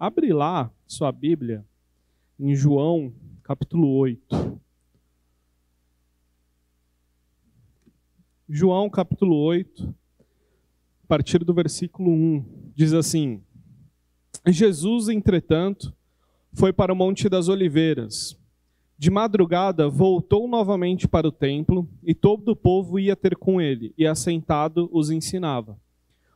Abre lá sua Bíblia em João, capítulo 8. João, capítulo 8, a partir do versículo 1, diz assim: Jesus, entretanto, foi para o Monte das Oliveiras. De madrugada, voltou novamente para o templo, e todo o povo ia ter com ele, e assentado os ensinava.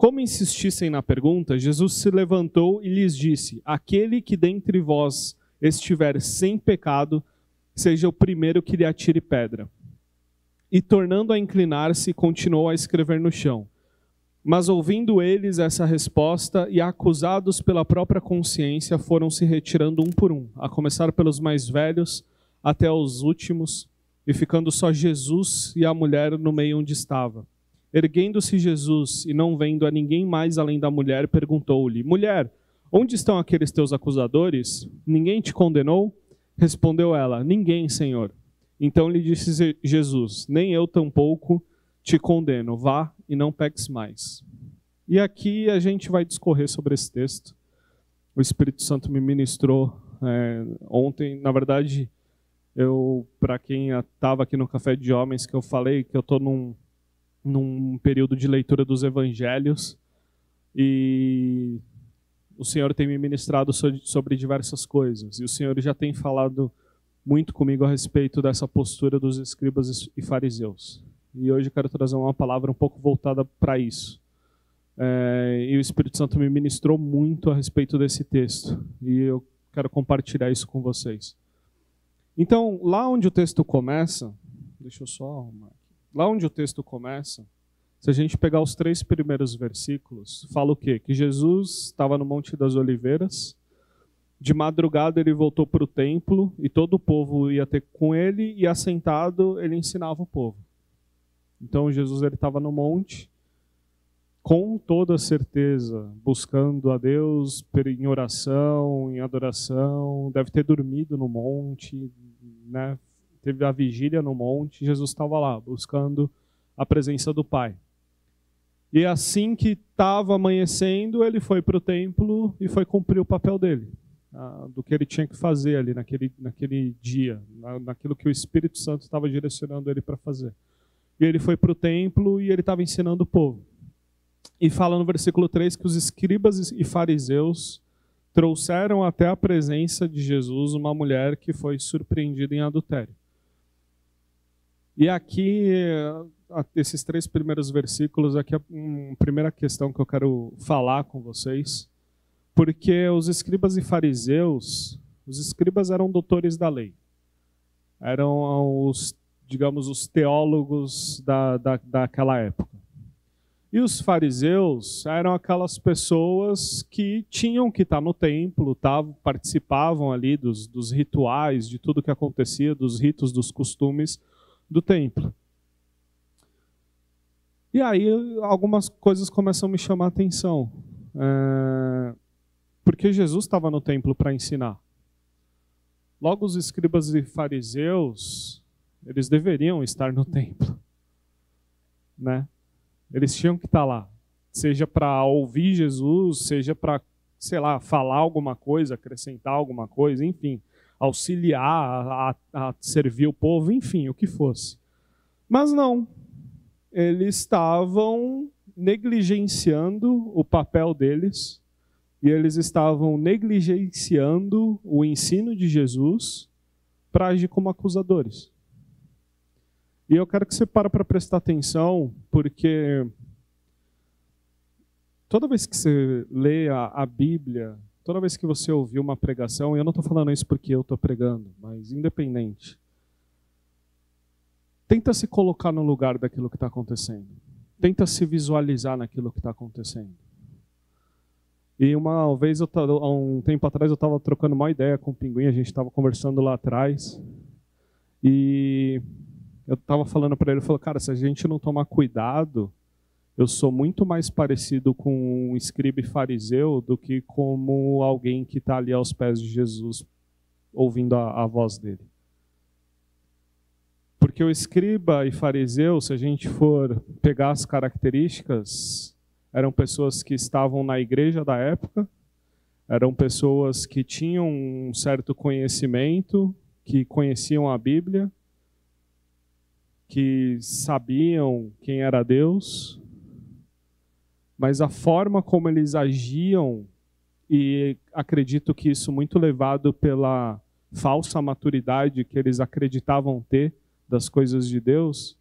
Como insistissem na pergunta, Jesus se levantou e lhes disse: Aquele que dentre vós estiver sem pecado, seja o primeiro que lhe atire pedra. E tornando a inclinar-se, continuou a escrever no chão. Mas ouvindo eles essa resposta e acusados pela própria consciência, foram se retirando um por um, a começar pelos mais velhos até os últimos, e ficando só Jesus e a mulher no meio onde estava. Erguendo-se Jesus e não vendo a ninguém mais além da mulher, perguntou-lhe: Mulher, onde estão aqueles teus acusadores? Ninguém te condenou? Respondeu ela: Ninguém, Senhor. Então lhe disse Jesus: Nem eu tampouco te condeno, vá e não peques mais. E aqui a gente vai discorrer sobre esse texto. O Espírito Santo me ministrou é, ontem, na verdade, eu para quem estava aqui no Café de Homens, que eu falei que eu estou num, num período de leitura dos Evangelhos e o Senhor tem me ministrado sobre diversas coisas e o Senhor já tem falado muito comigo a respeito dessa postura dos escribas e fariseus. E hoje eu quero trazer uma palavra um pouco voltada para isso. É, e o Espírito Santo me ministrou muito a respeito desse texto. E eu quero compartilhar isso com vocês. Então, lá onde o texto começa, deixa eu só arrumar. Lá onde o texto começa, se a gente pegar os três primeiros versículos, fala o quê? Que Jesus estava no Monte das Oliveiras, de madrugada ele voltou para o templo e todo o povo ia ter com ele e assentado ele ensinava o povo. Então Jesus ele estava no monte, com toda certeza, buscando a Deus em oração, em adoração, deve ter dormido no monte, né? Teve a vigília no monte, Jesus estava lá, buscando a presença do Pai. E assim que estava amanhecendo, ele foi para o templo e foi cumprir o papel dele, do que ele tinha que fazer ali naquele, naquele dia, naquilo que o Espírito Santo estava direcionando ele para fazer. E ele foi para o templo e ele estava ensinando o povo. E fala no versículo 3 que os escribas e fariseus trouxeram até a presença de Jesus uma mulher que foi surpreendida em adultério. E aqui, esses três primeiros versículos, aqui é a primeira questão que eu quero falar com vocês, porque os escribas e fariseus, os escribas eram doutores da lei, eram os digamos, os teólogos da, da, daquela época. E os fariseus eram aquelas pessoas que tinham que estar no templo, tavam, participavam ali dos, dos rituais, de tudo que acontecia, dos ritos, dos costumes do templo. E aí algumas coisas começam a me chamar a atenção. É, porque Jesus estava no templo para ensinar. Logo, os escribas e fariseus eles deveriam estar no templo, né? Eles tinham que estar lá, seja para ouvir Jesus, seja para, sei lá, falar alguma coisa, acrescentar alguma coisa, enfim, auxiliar a, a, servir o povo, enfim, o que fosse. Mas não, eles estavam negligenciando o papel deles e eles estavam negligenciando o ensino de Jesus para agir como acusadores. E eu quero que você para para prestar atenção, porque toda vez que você lê a, a Bíblia, toda vez que você ouvir uma pregação, e eu não estou falando isso porque eu estou pregando, mas independente, tenta se colocar no lugar daquilo que está acontecendo. Tenta se visualizar naquilo que está acontecendo. E uma vez, eu, há um tempo atrás, eu estava trocando uma ideia com o Pinguim, a gente estava conversando lá atrás. E eu estava falando para ele, ele falou, cara, se a gente não tomar cuidado, eu sou muito mais parecido com um escriba e fariseu do que como alguém que está ali aos pés de Jesus, ouvindo a, a voz dele. Porque o escriba e fariseu, se a gente for pegar as características, eram pessoas que estavam na igreja da época, eram pessoas que tinham um certo conhecimento, que conheciam a Bíblia, que sabiam quem era Deus, mas a forma como eles agiam, e acredito que isso muito levado pela falsa maturidade que eles acreditavam ter das coisas de Deus,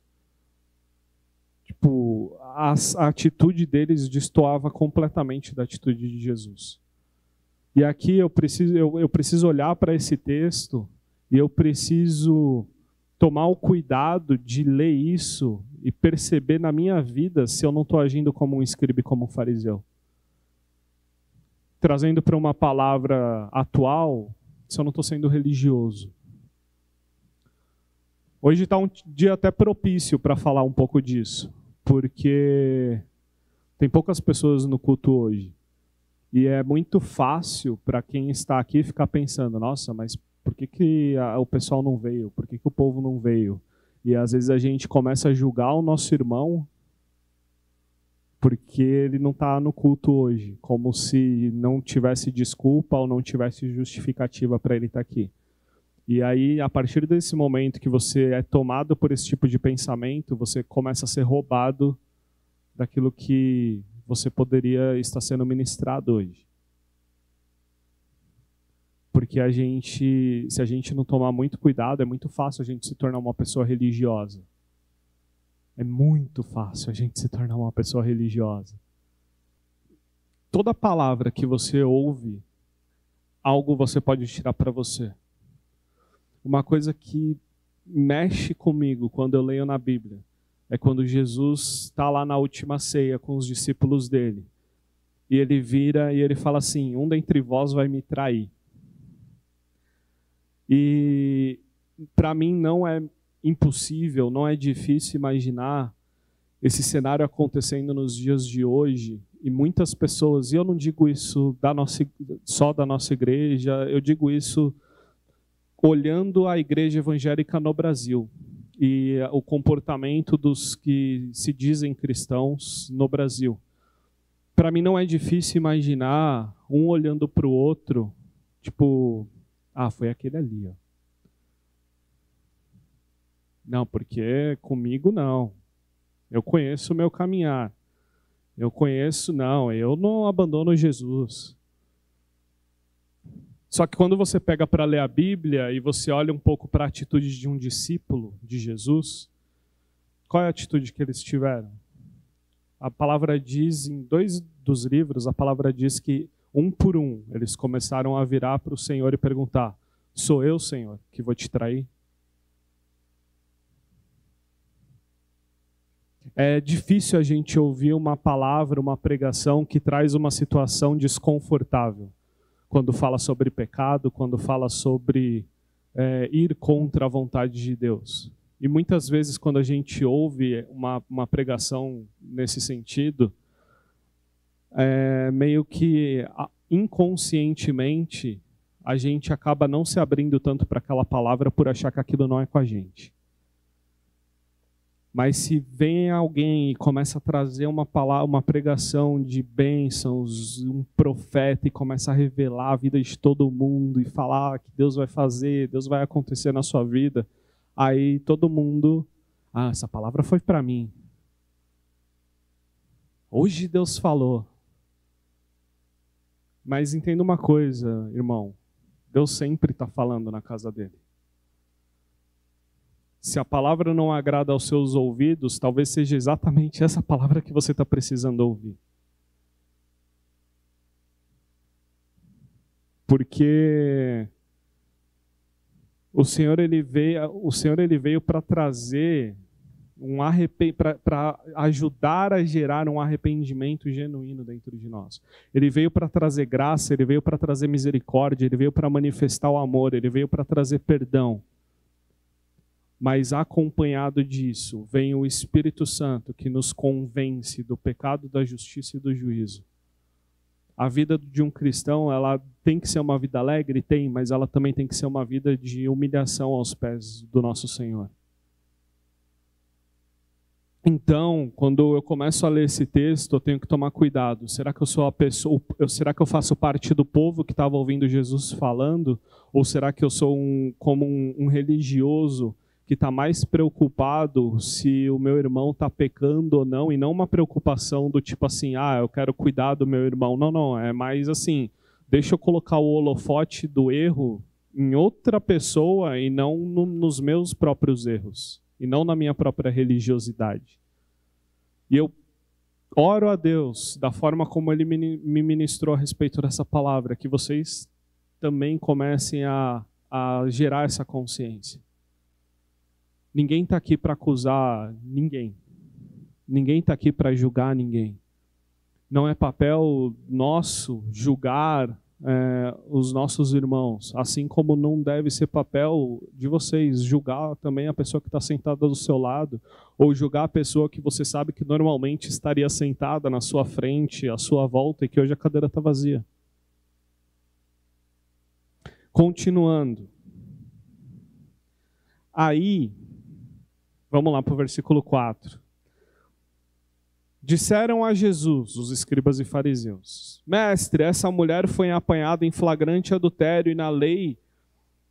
tipo, a, a atitude deles destoava completamente da atitude de Jesus. E aqui eu preciso, eu, eu preciso olhar para esse texto e eu preciso tomar o cuidado de ler isso e perceber na minha vida se eu não estou agindo como um escriba e como um fariseu. Trazendo para uma palavra atual, se eu não estou sendo religioso. Hoje está um dia até propício para falar um pouco disso, porque tem poucas pessoas no culto hoje. E é muito fácil para quem está aqui ficar pensando: nossa, mas por que, que a, o pessoal não veio? Por que, que o povo não veio? E às vezes a gente começa a julgar o nosso irmão porque ele não está no culto hoje, como se não tivesse desculpa ou não tivesse justificativa para ele estar tá aqui. E aí, a partir desse momento que você é tomado por esse tipo de pensamento, você começa a ser roubado daquilo que você poderia estar sendo ministrado hoje. Porque a gente, se a gente não tomar muito cuidado, é muito fácil a gente se tornar uma pessoa religiosa. É muito fácil a gente se tornar uma pessoa religiosa. Toda palavra que você ouve, algo você pode tirar para você uma coisa que mexe comigo quando eu leio na Bíblia é quando Jesus está lá na última ceia com os discípulos dele. E ele vira e ele fala assim: Um dentre vós vai me trair. E para mim não é impossível, não é difícil imaginar esse cenário acontecendo nos dias de hoje. E muitas pessoas, e eu não digo isso da nossa, só da nossa igreja, eu digo isso olhando a igreja evangélica no Brasil e o comportamento dos que se dizem cristãos no Brasil. Para mim não é difícil imaginar um olhando para o outro, tipo, ah, foi aquele ali, ó. Não, porque comigo não. Eu conheço o meu caminhar. Eu conheço, não, eu não abandono Jesus. Só que quando você pega para ler a Bíblia e você olha um pouco para a atitude de um discípulo de Jesus, qual é a atitude que eles tiveram? A palavra diz, em dois dos livros, a palavra diz que um por um eles começaram a virar para o Senhor e perguntar: Sou eu, Senhor, que vou te trair? É difícil a gente ouvir uma palavra, uma pregação que traz uma situação desconfortável quando fala sobre pecado, quando fala sobre é, ir contra a vontade de Deus. E muitas vezes, quando a gente ouve uma, uma pregação nesse sentido, é, meio que inconscientemente a gente acaba não se abrindo tanto para aquela palavra por achar que aquilo não é com a gente. Mas se vem alguém e começa a trazer uma palavra, uma pregação de bênçãos, um profeta e começa a revelar a vida de todo mundo e falar que Deus vai fazer, Deus vai acontecer na sua vida, aí todo mundo, ah, essa palavra foi para mim. Hoje Deus falou. Mas entenda uma coisa, irmão. Deus sempre está falando na casa dele. Se a palavra não agrada aos seus ouvidos, talvez seja exatamente essa palavra que você está precisando ouvir. Porque o Senhor ele veio, o Senhor ele veio para trazer um para ajudar a gerar um arrependimento genuíno dentro de nós. Ele veio para trazer graça, ele veio para trazer misericórdia, ele veio para manifestar o amor, ele veio para trazer perdão. Mas acompanhado disso, vem o Espírito Santo que nos convence do pecado, da justiça e do juízo. A vida de um cristão, ela tem que ser uma vida alegre, tem, mas ela também tem que ser uma vida de humilhação aos pés do nosso Senhor. Então, quando eu começo a ler esse texto, eu tenho que tomar cuidado. Será que eu sou a pessoa, será que eu faço parte do povo que estava ouvindo Jesus falando, ou será que eu sou um, como um, um religioso que está mais preocupado se o meu irmão está pecando ou não, e não uma preocupação do tipo assim, ah, eu quero cuidar do meu irmão. Não, não, é mais assim, deixa eu colocar o holofote do erro em outra pessoa e não no, nos meus próprios erros, e não na minha própria religiosidade. E eu oro a Deus da forma como Ele me ministrou a respeito dessa palavra, que vocês também comecem a, a gerar essa consciência Ninguém está aqui para acusar ninguém. Ninguém está aqui para julgar ninguém. Não é papel nosso julgar é, os nossos irmãos, assim como não deve ser papel de vocês julgar também a pessoa que está sentada do seu lado, ou julgar a pessoa que você sabe que normalmente estaria sentada na sua frente, à sua volta, e que hoje a cadeira está vazia. Continuando. Aí, Vamos lá para o versículo 4. Disseram a Jesus, os escribas e fariseus: Mestre, essa mulher foi apanhada em flagrante adultério e na lei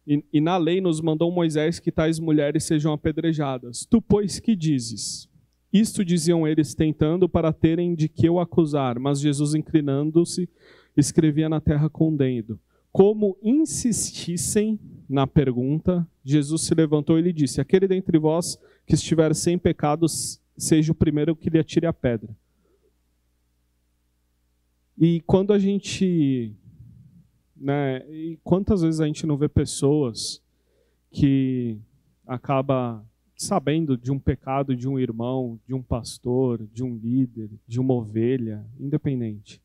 e, e, na lei nos mandou Moisés que tais mulheres sejam apedrejadas. Tu, pois, que dizes? Isto diziam eles tentando para terem de que o acusar, mas Jesus, inclinando-se, escrevia na terra com o dedo. Como insistissem na pergunta, Jesus se levantou e lhe disse: Aquele dentre vós que estiver sem pecados seja o primeiro que lhe atire a pedra. E quando a gente. Né, e quantas vezes a gente não vê pessoas que acaba sabendo de um pecado de um irmão, de um pastor, de um líder, de uma ovelha, independente.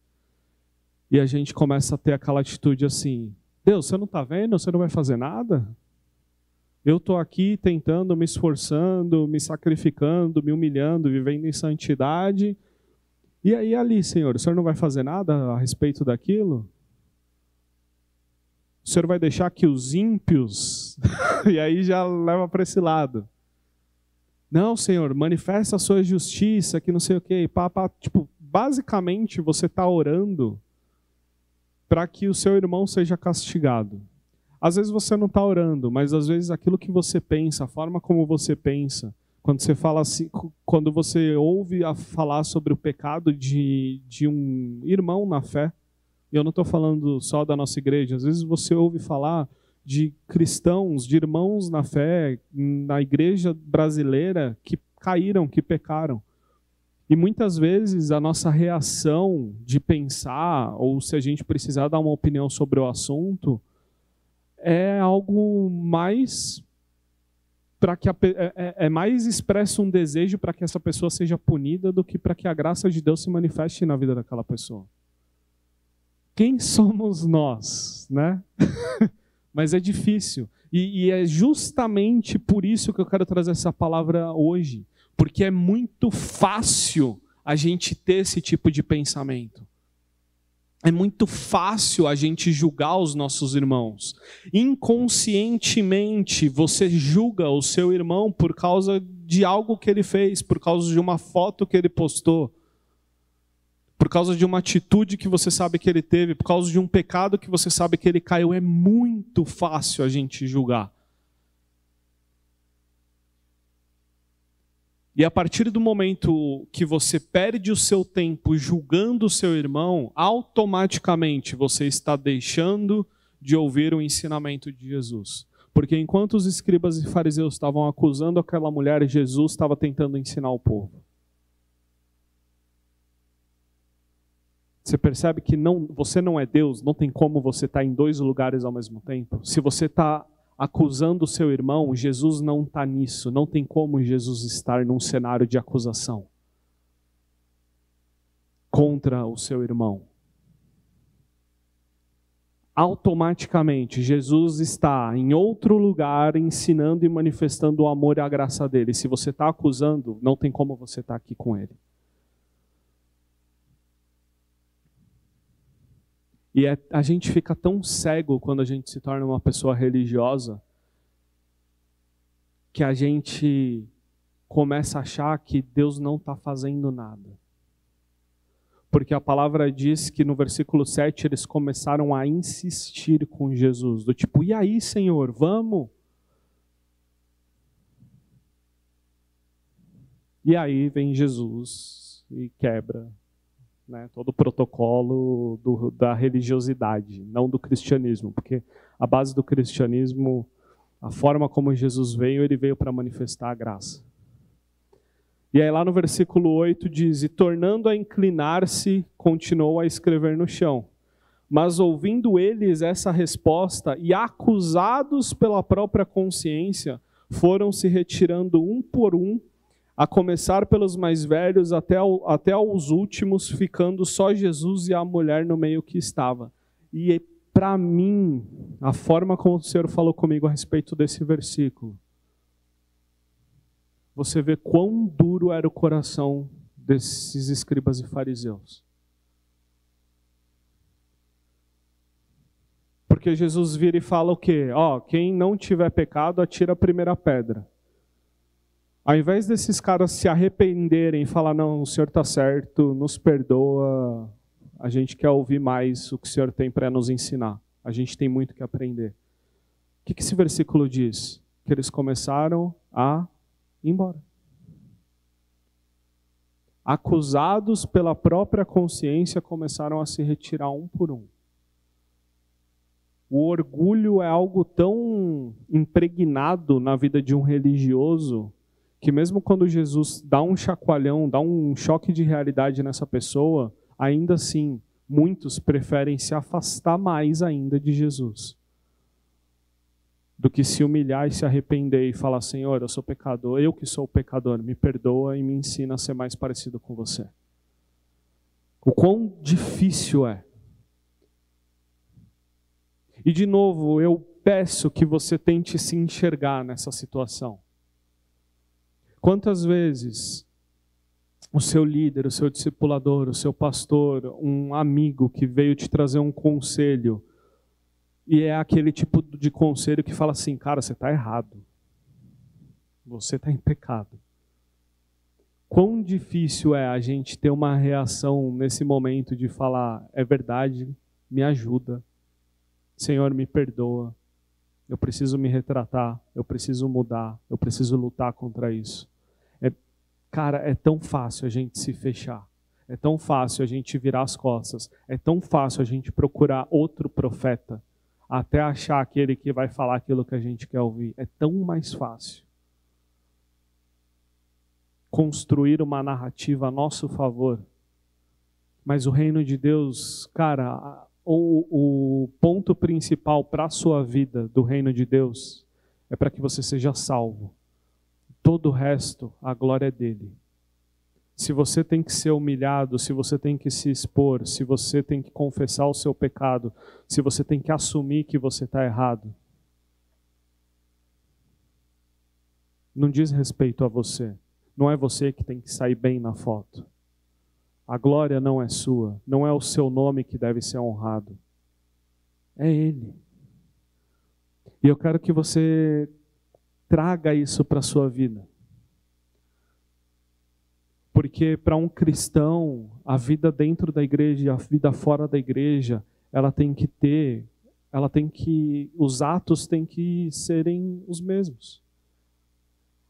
E a gente começa a ter aquela atitude assim: Deus, você não está vendo? Você não vai fazer nada? Eu estou aqui tentando, me esforçando, me sacrificando, me humilhando, vivendo em santidade. E aí, ali, Senhor, o Senhor não vai fazer nada a respeito daquilo? O Senhor vai deixar que os ímpios. e aí já leva para esse lado. Não, Senhor, manifesta a sua justiça, que não sei o quê. Pá, pá. Tipo, basicamente você está orando para que o seu irmão seja castigado. Às vezes você não está orando, mas às vezes aquilo que você pensa, a forma como você pensa, quando você fala assim, quando você ouve a falar sobre o pecado de, de um irmão na fé, e eu não estou falando só da nossa igreja, às vezes você ouve falar de cristãos, de irmãos na fé, na igreja brasileira, que caíram, que pecaram. E muitas vezes a nossa reação de pensar, ou se a gente precisar dar uma opinião sobre o assunto, é algo mais para que a, é, é, é mais expresso um desejo para que essa pessoa seja punida do que para que a graça de Deus se manifeste na vida daquela pessoa. Quem somos nós, né? Mas é difícil. E, e é justamente por isso que eu quero trazer essa palavra hoje. Porque é muito fácil a gente ter esse tipo de pensamento é muito fácil a gente julgar os nossos irmãos. Inconscientemente, você julga o seu irmão por causa de algo que ele fez, por causa de uma foto que ele postou, por causa de uma atitude que você sabe que ele teve, por causa de um pecado que você sabe que ele caiu. É muito fácil a gente julgar. E a partir do momento que você perde o seu tempo julgando o seu irmão, automaticamente você está deixando de ouvir o ensinamento de Jesus. Porque enquanto os escribas e fariseus estavam acusando aquela mulher, Jesus estava tentando ensinar o povo. Você percebe que não, você não é Deus, não tem como você estar em dois lugares ao mesmo tempo. Se você está acusando o seu irmão, Jesus não está nisso. Não tem como Jesus estar num cenário de acusação contra o seu irmão. Automaticamente, Jesus está em outro lugar ensinando e manifestando o amor e a graça dele. Se você está acusando, não tem como você estar tá aqui com ele. E é, a gente fica tão cego quando a gente se torna uma pessoa religiosa que a gente começa a achar que Deus não está fazendo nada. Porque a palavra diz que no versículo 7 eles começaram a insistir com Jesus, do tipo, e aí, Senhor, vamos? E aí vem Jesus e quebra né, todo o protocolo do, da religiosidade, não do cristianismo, porque a base do cristianismo, a forma como Jesus veio, ele veio para manifestar a graça. E aí lá no versículo 8 diz: E tornando a inclinar-se, continuou a escrever no chão. Mas ouvindo eles essa resposta e acusados pela própria consciência, foram se retirando um por um a começar pelos mais velhos até, ao, até aos últimos, ficando só Jesus e a mulher no meio que estava. E para mim, a forma como o Senhor falou comigo a respeito desse versículo, você vê quão duro era o coração desses escribas e fariseus. Porque Jesus vira e fala o quê? Ó, quem não tiver pecado, atira a primeira pedra. Ao invés desses caras se arrependerem e falar, não, o Senhor está certo, nos perdoa, a gente quer ouvir mais o que o Senhor tem para nos ensinar. A gente tem muito que aprender. O que, que esse versículo diz? Que eles começaram a ir embora. Acusados pela própria consciência, começaram a se retirar um por um. O orgulho é algo tão impregnado na vida de um religioso que mesmo quando Jesus dá um chacoalhão, dá um choque de realidade nessa pessoa, ainda assim, muitos preferem se afastar mais ainda de Jesus do que se humilhar e se arrepender e falar: Senhor, eu sou pecador, eu que sou pecador, me perdoa e me ensina a ser mais parecido com você. O quão difícil é. E de novo, eu peço que você tente se enxergar nessa situação. Quantas vezes o seu líder, o seu discipulador, o seu pastor, um amigo que veio te trazer um conselho, e é aquele tipo de conselho que fala assim: cara, você está errado. Você está em pecado. Quão difícil é a gente ter uma reação nesse momento de falar: é verdade, me ajuda. Senhor, me perdoa. Eu preciso me retratar, eu preciso mudar, eu preciso lutar contra isso. Cara, é tão fácil a gente se fechar. É tão fácil a gente virar as costas. É tão fácil a gente procurar outro profeta até achar aquele que vai falar aquilo que a gente quer ouvir. É tão mais fácil construir uma narrativa a nosso favor. Mas o reino de Deus, cara, o, o ponto principal para a sua vida do reino de Deus é para que você seja salvo. Todo o resto, a glória é dele. Se você tem que ser humilhado, se você tem que se expor, se você tem que confessar o seu pecado, se você tem que assumir que você está errado, não diz respeito a você. Não é você que tem que sair bem na foto. A glória não é sua, não é o seu nome que deve ser honrado. É Ele. E eu quero que você traga isso para a sua vida. Porque para um cristão, a vida dentro da igreja e a vida fora da igreja, ela tem que ter, ela tem que, os atos têm que serem os mesmos.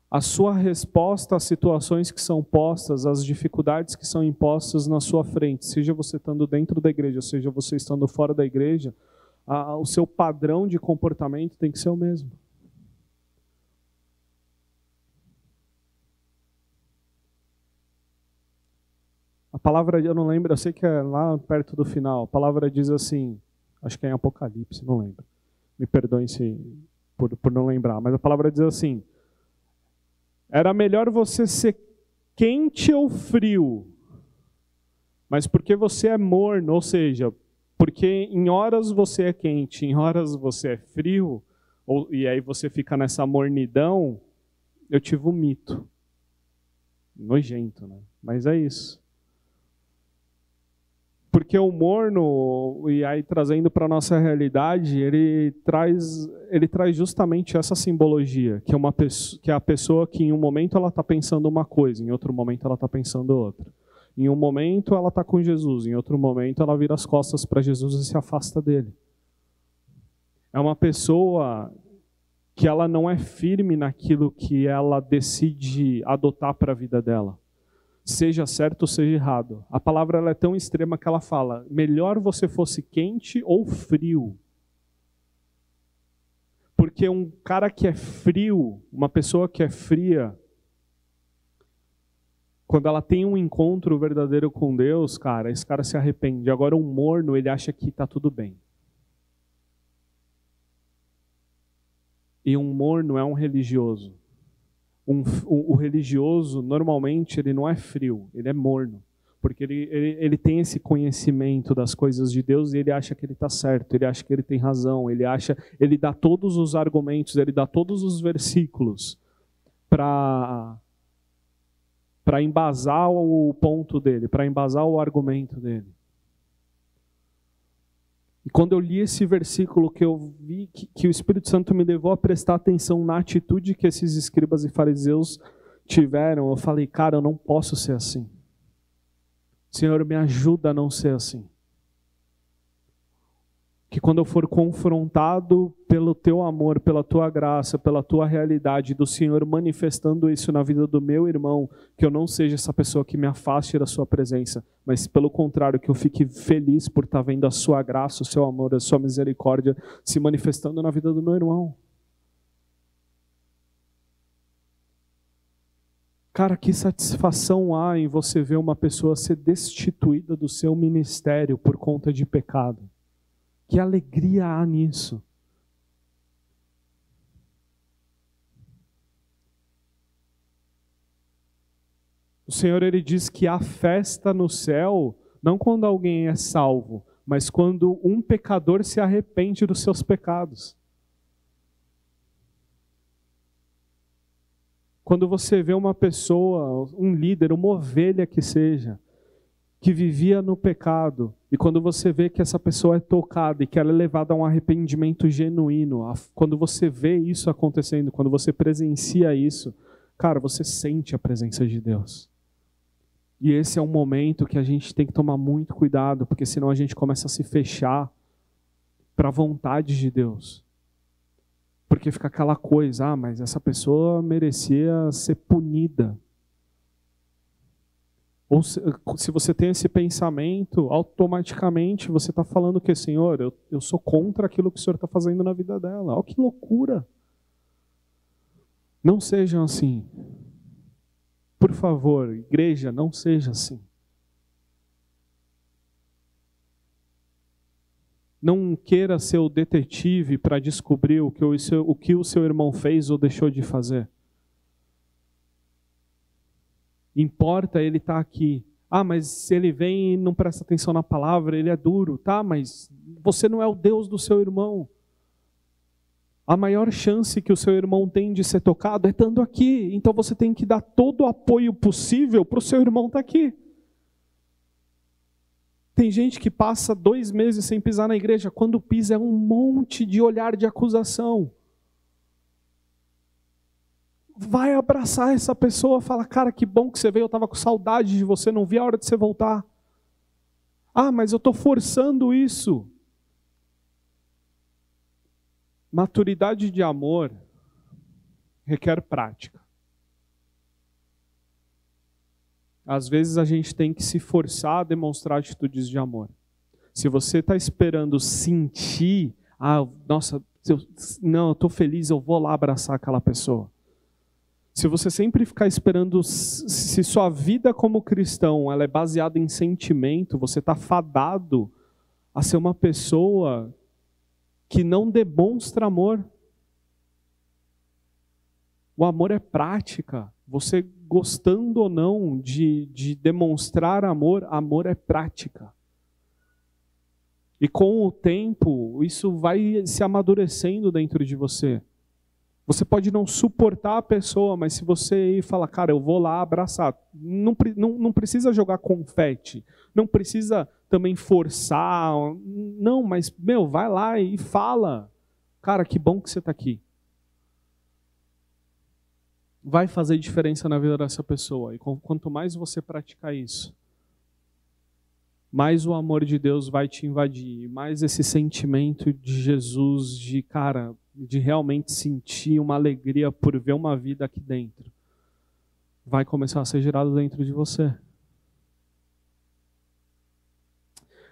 A sua resposta às situações que são postas, às dificuldades que são impostas na sua frente, seja você estando dentro da igreja, seja você estando fora da igreja, a, o seu padrão de comportamento tem que ser o mesmo. Palavra, eu não lembro, eu sei que é lá perto do final. A palavra diz assim, acho que é em Apocalipse, não lembro. Me perdoem se por, por não lembrar, mas a palavra diz assim: era melhor você ser quente ou frio, mas porque você é morno, ou seja, porque em horas você é quente, em horas você é frio, ou, e aí você fica nessa mornidão, eu te vomito. Nojento, né? Mas é isso. Porque o morno, e aí trazendo para nossa realidade, ele traz, ele traz justamente essa simbologia, que é, uma que é a pessoa que em um momento ela está pensando uma coisa, em outro momento ela está pensando outra. Em um momento ela está com Jesus, em outro momento ela vira as costas para Jesus e se afasta dele. É uma pessoa que ela não é firme naquilo que ela decide adotar para a vida dela seja certo ou seja errado. A palavra ela é tão extrema que ela fala: melhor você fosse quente ou frio. Porque um cara que é frio, uma pessoa que é fria, quando ela tem um encontro verdadeiro com Deus, cara, esse cara se arrepende. Agora, um morno, ele acha que está tudo bem. E um morno é um religioso um, o, o, religioso, normalmente, ele não é frio, ele é morno. Porque ele, ele, ele tem esse conhecimento das coisas de Deus e ele acha que ele está certo, ele acha que ele tem razão, ele acha, ele dá todos os argumentos, ele dá todos os versículos para para embasar o ponto dele, para embasar o argumento dele. E quando eu li esse versículo, que eu vi que, que, o Espírito Santo me levou a prestar atenção na atitude que esses escribas e fariseus tiveram, eu falei, cara, eu não posso ser assim. Senhor, me ajuda a não ser assim que quando eu for confrontado pelo teu amor, pela tua graça, pela tua realidade do Senhor manifestando isso na vida do meu irmão, que eu não seja essa pessoa que me afaste da sua presença, mas pelo contrário, que eu fique feliz por estar vendo a sua graça, o seu amor, a sua misericórdia se manifestando na vida do meu irmão. Cara, que satisfação há em você ver uma pessoa ser destituída do seu ministério por conta de pecado. Que alegria há nisso. O Senhor ele diz que há festa no céu, não quando alguém é salvo, mas quando um pecador se arrepende dos seus pecados. Quando você vê uma pessoa, um líder, uma ovelha que seja, que vivia no pecado, e quando você vê que essa pessoa é tocada e que ela é levada a um arrependimento genuíno, quando você vê isso acontecendo, quando você presencia isso, cara, você sente a presença de Deus. E esse é um momento que a gente tem que tomar muito cuidado, porque senão a gente começa a se fechar para a vontade de Deus. Porque fica aquela coisa, ah, mas essa pessoa merecia ser punida. Ou se, se, você tem esse pensamento, automaticamente você está falando que, Senhor, eu, eu sou contra aquilo que o Senhor está fazendo na vida dela. Olha que loucura. Não sejam assim. Por favor, igreja, não seja assim. Não queira ser o detetive para descobrir o que o, seu, o que o seu irmão fez ou deixou de fazer. Importa ele estar tá aqui. Ah, mas se ele vem e não presta atenção na palavra, ele é duro. Tá, mas você não é o Deus do seu irmão. A maior chance que o seu irmão tem de ser tocado é estando aqui. Então você tem que dar todo o apoio possível para o seu irmão estar tá aqui. Tem gente que passa dois meses sem pisar na igreja. Quando pisa, é um monte de olhar de acusação vai abraçar essa pessoa, fala: "Cara, que bom que você veio, eu estava com saudade de você, não vi a hora de você voltar". Ah, mas eu estou forçando isso. Maturidade de amor requer prática. Às vezes a gente tem que se forçar a demonstrar atitudes de amor. Se você está esperando sentir, ah, nossa, eu, não, eu estou feliz, eu vou lá abraçar aquela pessoa. Se você sempre ficar esperando, se sua vida como cristão ela é baseada em sentimento, você está fadado a ser uma pessoa que não demonstra amor. O amor é prática. Você gostando ou não de, de demonstrar amor, amor é prática. E com o tempo, isso vai se amadurecendo dentro de você. Você pode não suportar a pessoa, mas se você falar, cara, eu vou lá abraçar, não, não, não precisa jogar confete, não precisa também forçar, não, mas, meu, vai lá e fala. Cara, que bom que você está aqui. Vai fazer diferença na vida dessa pessoa. E quanto mais você praticar isso, mais o amor de Deus vai te invadir, mais esse sentimento de Jesus, de cara, de realmente sentir uma alegria por ver uma vida aqui dentro, vai começar a ser gerado dentro de você.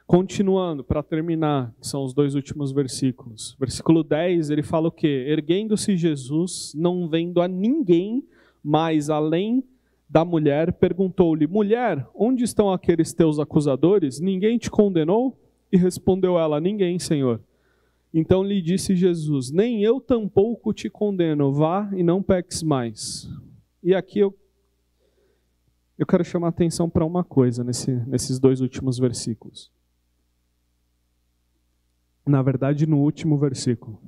Continuando, para terminar, que são os dois últimos versículos. Versículo 10, ele fala o quê? Erguendo-se Jesus, não vendo a ninguém mais além da mulher, perguntou-lhe: Mulher, onde estão aqueles teus acusadores? Ninguém te condenou? E respondeu ela: Ninguém, Senhor. Então lhe disse Jesus: Nem eu tampouco te condeno, vá e não peques mais. E aqui eu, eu quero chamar atenção para uma coisa nesse, nesses dois últimos versículos. Na verdade, no último versículo,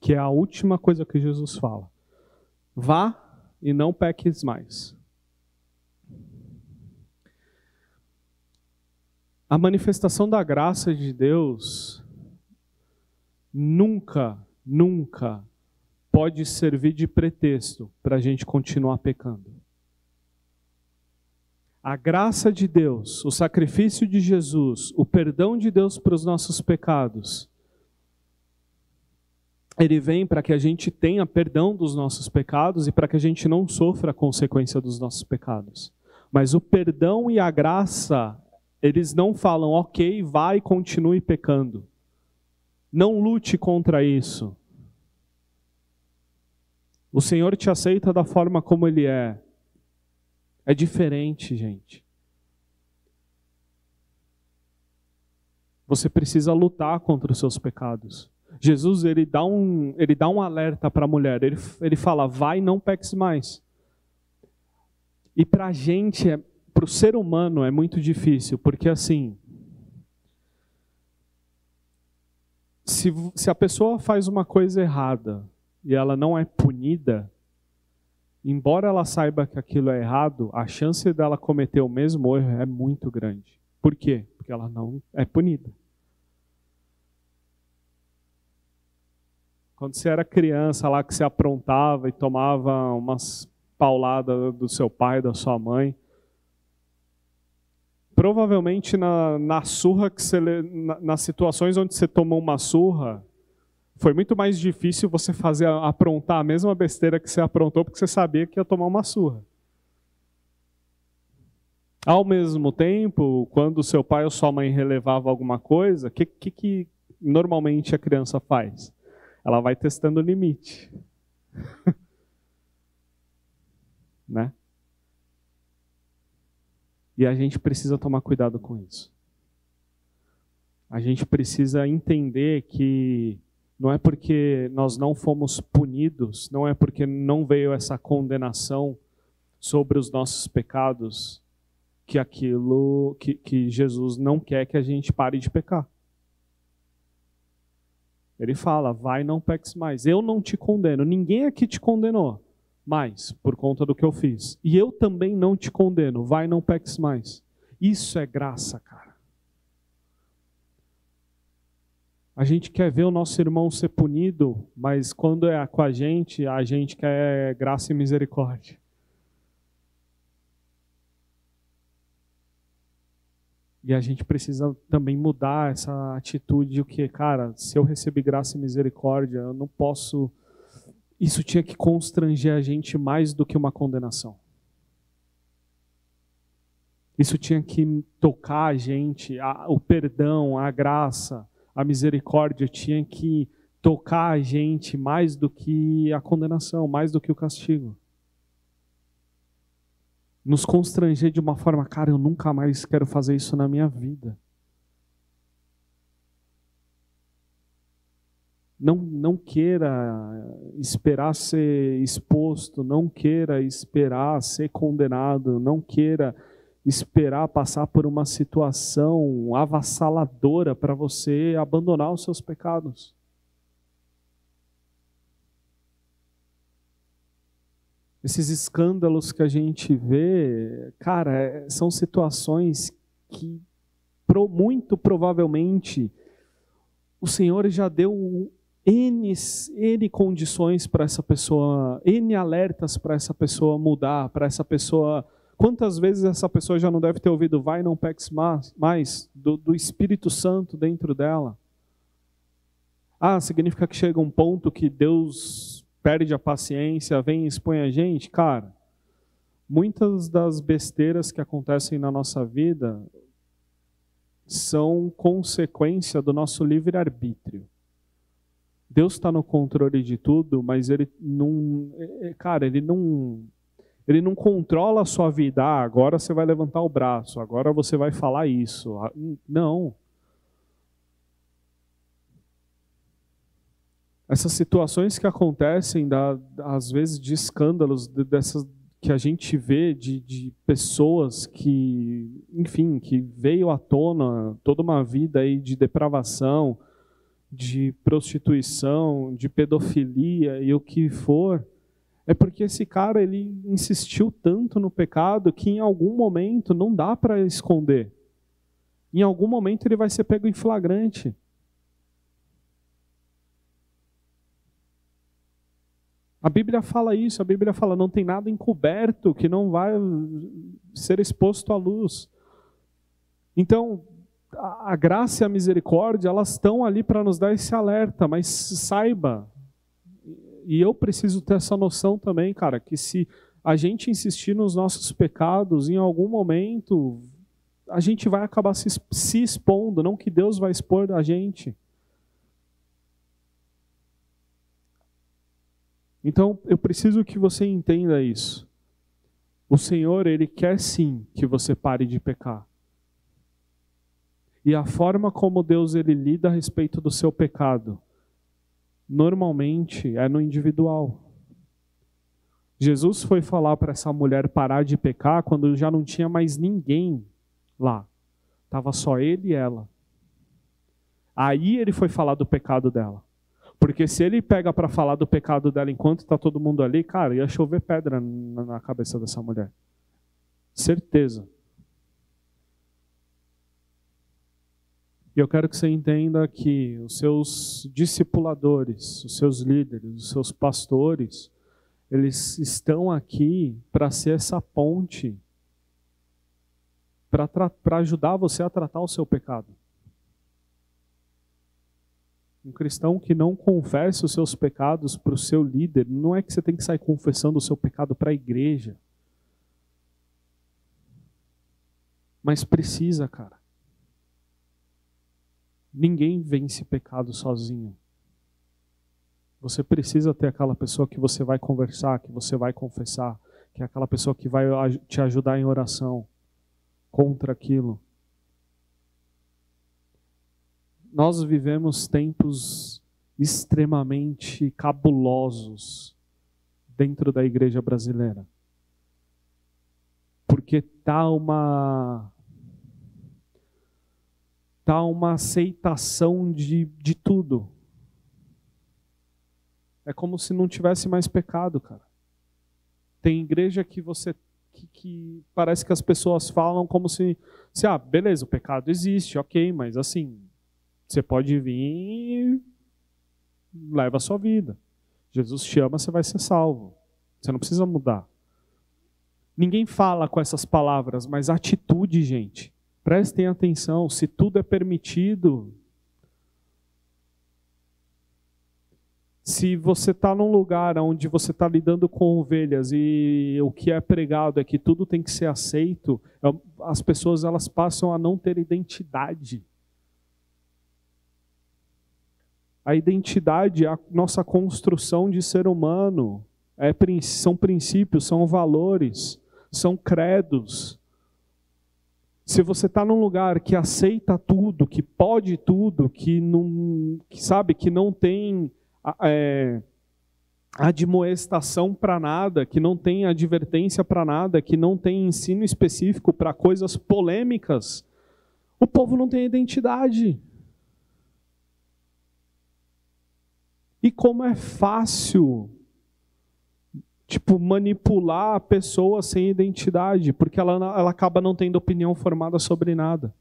que é a última coisa que Jesus fala: Vá e não peques mais. A manifestação da graça de Deus nunca, nunca pode servir de pretexto para a gente continuar pecando. A graça de Deus, o sacrifício de Jesus, o perdão de Deus para os nossos pecados, ele vem para que a gente tenha perdão dos nossos pecados e para que a gente não sofra a consequência dos nossos pecados. Mas o perdão e a graça, eles não falam, ok, vai e continue pecando. Não lute contra isso. O Senhor te aceita da forma como Ele é. É diferente, gente. Você precisa lutar contra os seus pecados. Jesus ele dá um, ele dá um alerta para a mulher. Ele, ele fala: vai, não peques mais. E para a gente, é, para o ser humano, é muito difícil, porque assim, se, se a pessoa faz uma coisa errada e ela não é punida, embora ela saiba que aquilo é errado, a chance dela cometer o mesmo erro é muito grande. Por quê? Porque ela não é punida. Quando você era criança lá que você aprontava e tomava umas pauladas do seu pai, da sua mãe, provavelmente na, na surra que você na, nas situações onde você tomou uma surra, foi muito mais difícil você fazer aprontar a mesma besteira que você aprontou porque você sabia que ia tomar uma surra. Ao mesmo tempo, quando seu pai ou sua mãe relevava alguma coisa, o que, que, que normalmente a criança faz? Ela vai testando o limite. né? E a gente precisa tomar cuidado com isso. A gente precisa entender que não é porque nós não fomos punidos, não é porque não veio essa condenação sobre os nossos pecados, que aquilo que, que Jesus não quer que a gente pare de pecar. Ele fala: vai, não peques mais. Eu não te condeno. Ninguém aqui te condenou mais por conta do que eu fiz. E eu também não te condeno. Vai, não peques mais. Isso é graça, cara. A gente quer ver o nosso irmão ser punido, mas quando é com a gente, a gente quer graça e misericórdia. E a gente precisa também mudar essa atitude de que, cara, se eu receber graça e misericórdia, eu não posso isso tinha que constranger a gente mais do que uma condenação. Isso tinha que tocar a gente, a, o perdão, a graça, a misericórdia tinha que tocar a gente mais do que a condenação, mais do que o castigo. Nos constranger de uma forma, cara, eu nunca mais quero fazer isso na minha vida. Não, não queira esperar ser exposto, não queira esperar ser condenado, não queira esperar passar por uma situação avassaladora para você abandonar os seus pecados. Esses escândalos que a gente vê, cara, é, são situações que muito provavelmente o Senhor já deu N, N condições para essa pessoa, N alertas para essa pessoa mudar, para essa pessoa. Quantas vezes essa pessoa já não deve ter ouvido, vai, não peques mais, mais do, do Espírito Santo dentro dela? Ah, significa que chega um ponto que Deus perde a paciência, vem e expõe a gente? Cara, muitas das besteiras que acontecem na nossa vida são consequência do nosso livre-arbítrio. Deus está no controle de tudo, mas ele não, é, é, cara, ele não, ele não controla a sua vida. Ah, agora você vai levantar o braço, agora você vai falar isso. Ah, não. Essas situações que acontecem, da, às vezes de escândalos, de, dessas que a gente vê de, de pessoas que, enfim, que veio à tona toda uma vida aí de depravação, de prostituição, de pedofilia e o que for, é porque esse cara ele insistiu tanto no pecado que em algum momento não dá para esconder. Em algum momento ele vai ser pego em flagrante. A Bíblia fala isso, a Bíblia fala não tem nada encoberto que não vai ser exposto à luz. Então, a graça e a misericórdia, elas estão ali para nos dar esse alerta, mas saiba, e eu preciso ter essa noção também, cara, que se a gente insistir nos nossos pecados, em algum momento a gente vai acabar se, se expondo, não que Deus vai expor a gente. Então, eu preciso que você entenda isso. O Senhor, Ele quer sim que você pare de pecar. E a forma como Deus ele lida a respeito do seu pecado, normalmente é no individual. Jesus foi falar para essa mulher parar de pecar quando já não tinha mais ninguém lá. Tava só ele e ela. Aí ele foi falar do pecado dela. Porque se ele pega para falar do pecado dela enquanto está todo mundo ali, cara, ia chover pedra na cabeça dessa mulher. Certeza. E eu quero que você entenda que os seus discipuladores, os seus líderes, os seus pastores, eles estão aqui para ser essa ponte para ajudar você a tratar o seu pecado. Um cristão que não confessa os seus pecados para o seu líder, não é que você tem que sair confessando o seu pecado para a igreja. Mas precisa, cara. Ninguém vence pecado sozinho. Você precisa ter aquela pessoa que você vai conversar, que você vai confessar, que é aquela pessoa que vai te ajudar em oração contra aquilo. Nós vivemos tempos extremamente cabulosos dentro da igreja brasileira. Porque tá uma está uma aceitação de, de tudo. É como se não tivesse mais pecado, cara. Tem igreja que você que, que, parece que as pessoas falam como se, se, ah, beleza, o pecado existe, ok, mas assim, você pode vir e leva a sua vida. Jesus te ama, você vai ser salvo. Você não precisa mudar. Ninguém fala com essas palavras, mas atitude, gente. Prestem atenção, se tudo é permitido, se você está num lugar onde você está lidando com ovelhas e o que é pregado é que tudo tem que ser aceito, é as pessoas elas passam a não ter identidade. A identidade a nossa construção de ser humano. É, são princípios, são valores, são credos. Se você está num lugar que aceita tudo, que pode tudo, que não, que sabe que não tem é, admoestação para nada, que não tem advertência para nada, que não tem ensino específico para coisas polêmicas, o povo não tem identidade. E como é fácil tipo, manipular a pessoa sem identidade, porque ela, ela acaba não tendo opinião formada sobre nada.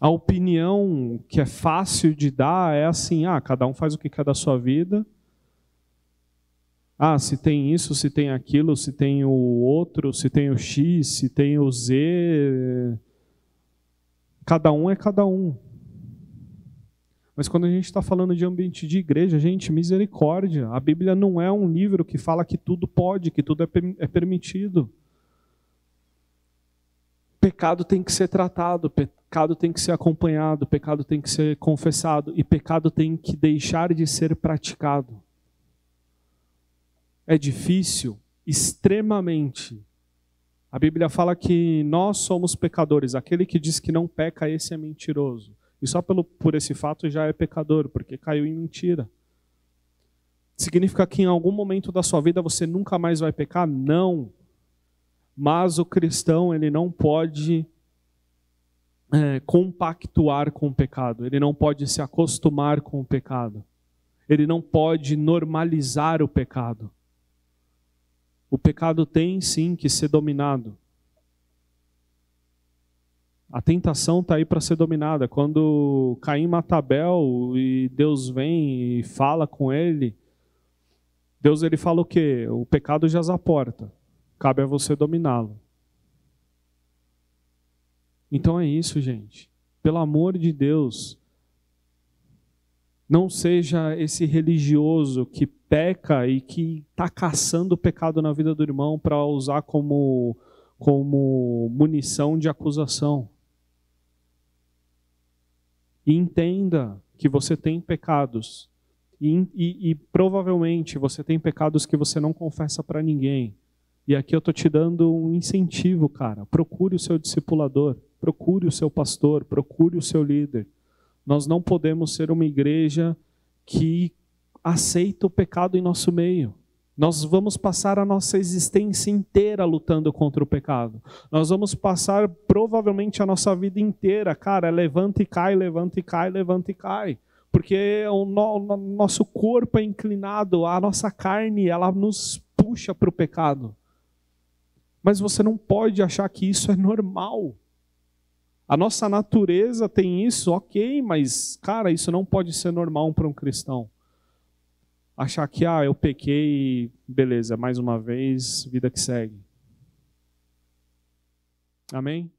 A opinião que é fácil de dar é assim: ah, cada um faz o que quer da sua vida. Ah, se tem isso, se tem aquilo, se tem o outro, se tem o X, se tem o Z. Cada um é cada um. Mas quando a gente está falando de ambiente de igreja, gente, misericórdia. A Bíblia não é um livro que fala que tudo pode, que tudo é, é permitido. Pecado tem que ser tratado, pecado tem que ser acompanhado, pecado tem que ser confessado e pecado tem que deixar de ser praticado. É difícil, extremamente. A Bíblia fala que nós somos pecadores. Aquele que diz que não peca, esse é mentiroso. E só pelo, por esse fato já é pecador, porque caiu em mentira. Significa que em algum momento da sua vida você nunca mais vai pecar? Não. Mas o cristão, ele não pode é, compactuar com o pecado, ele não pode se acostumar com o pecado, ele não pode normalizar o pecado. O pecado tem sim que ser dominado. A tentação está aí para ser dominada. Quando Caim mata Abel e Deus vem e fala com ele, Deus ele fala o quê? O pecado já à porta. Cabe a você dominá-lo. Então é isso, gente. Pelo amor de Deus, não seja esse religioso que peca e que está caçando o pecado na vida do irmão para usar como, como munição de acusação. E entenda que você tem pecados. E, e, e provavelmente você tem pecados que você não confessa para ninguém. E aqui eu estou te dando um incentivo, cara. Procure o seu discipulador, procure o seu pastor, procure o seu líder. Nós não podemos ser uma igreja que aceita o pecado em nosso meio. Nós vamos passar a nossa existência inteira lutando contra o pecado. Nós vamos passar provavelmente a nossa vida inteira, cara, levanta e cai, levanta e cai, levanta e cai. Porque o, no, nosso corpo é inclinado, a nossa carne, ela nos puxa para o pecado. Mas você não pode achar que isso é normal. A nossa natureza tem isso, ok, mas, cara, isso não pode ser normal para um cristão achar que, ah, eu pequei, beleza, mais uma vez, vida que segue. Amém?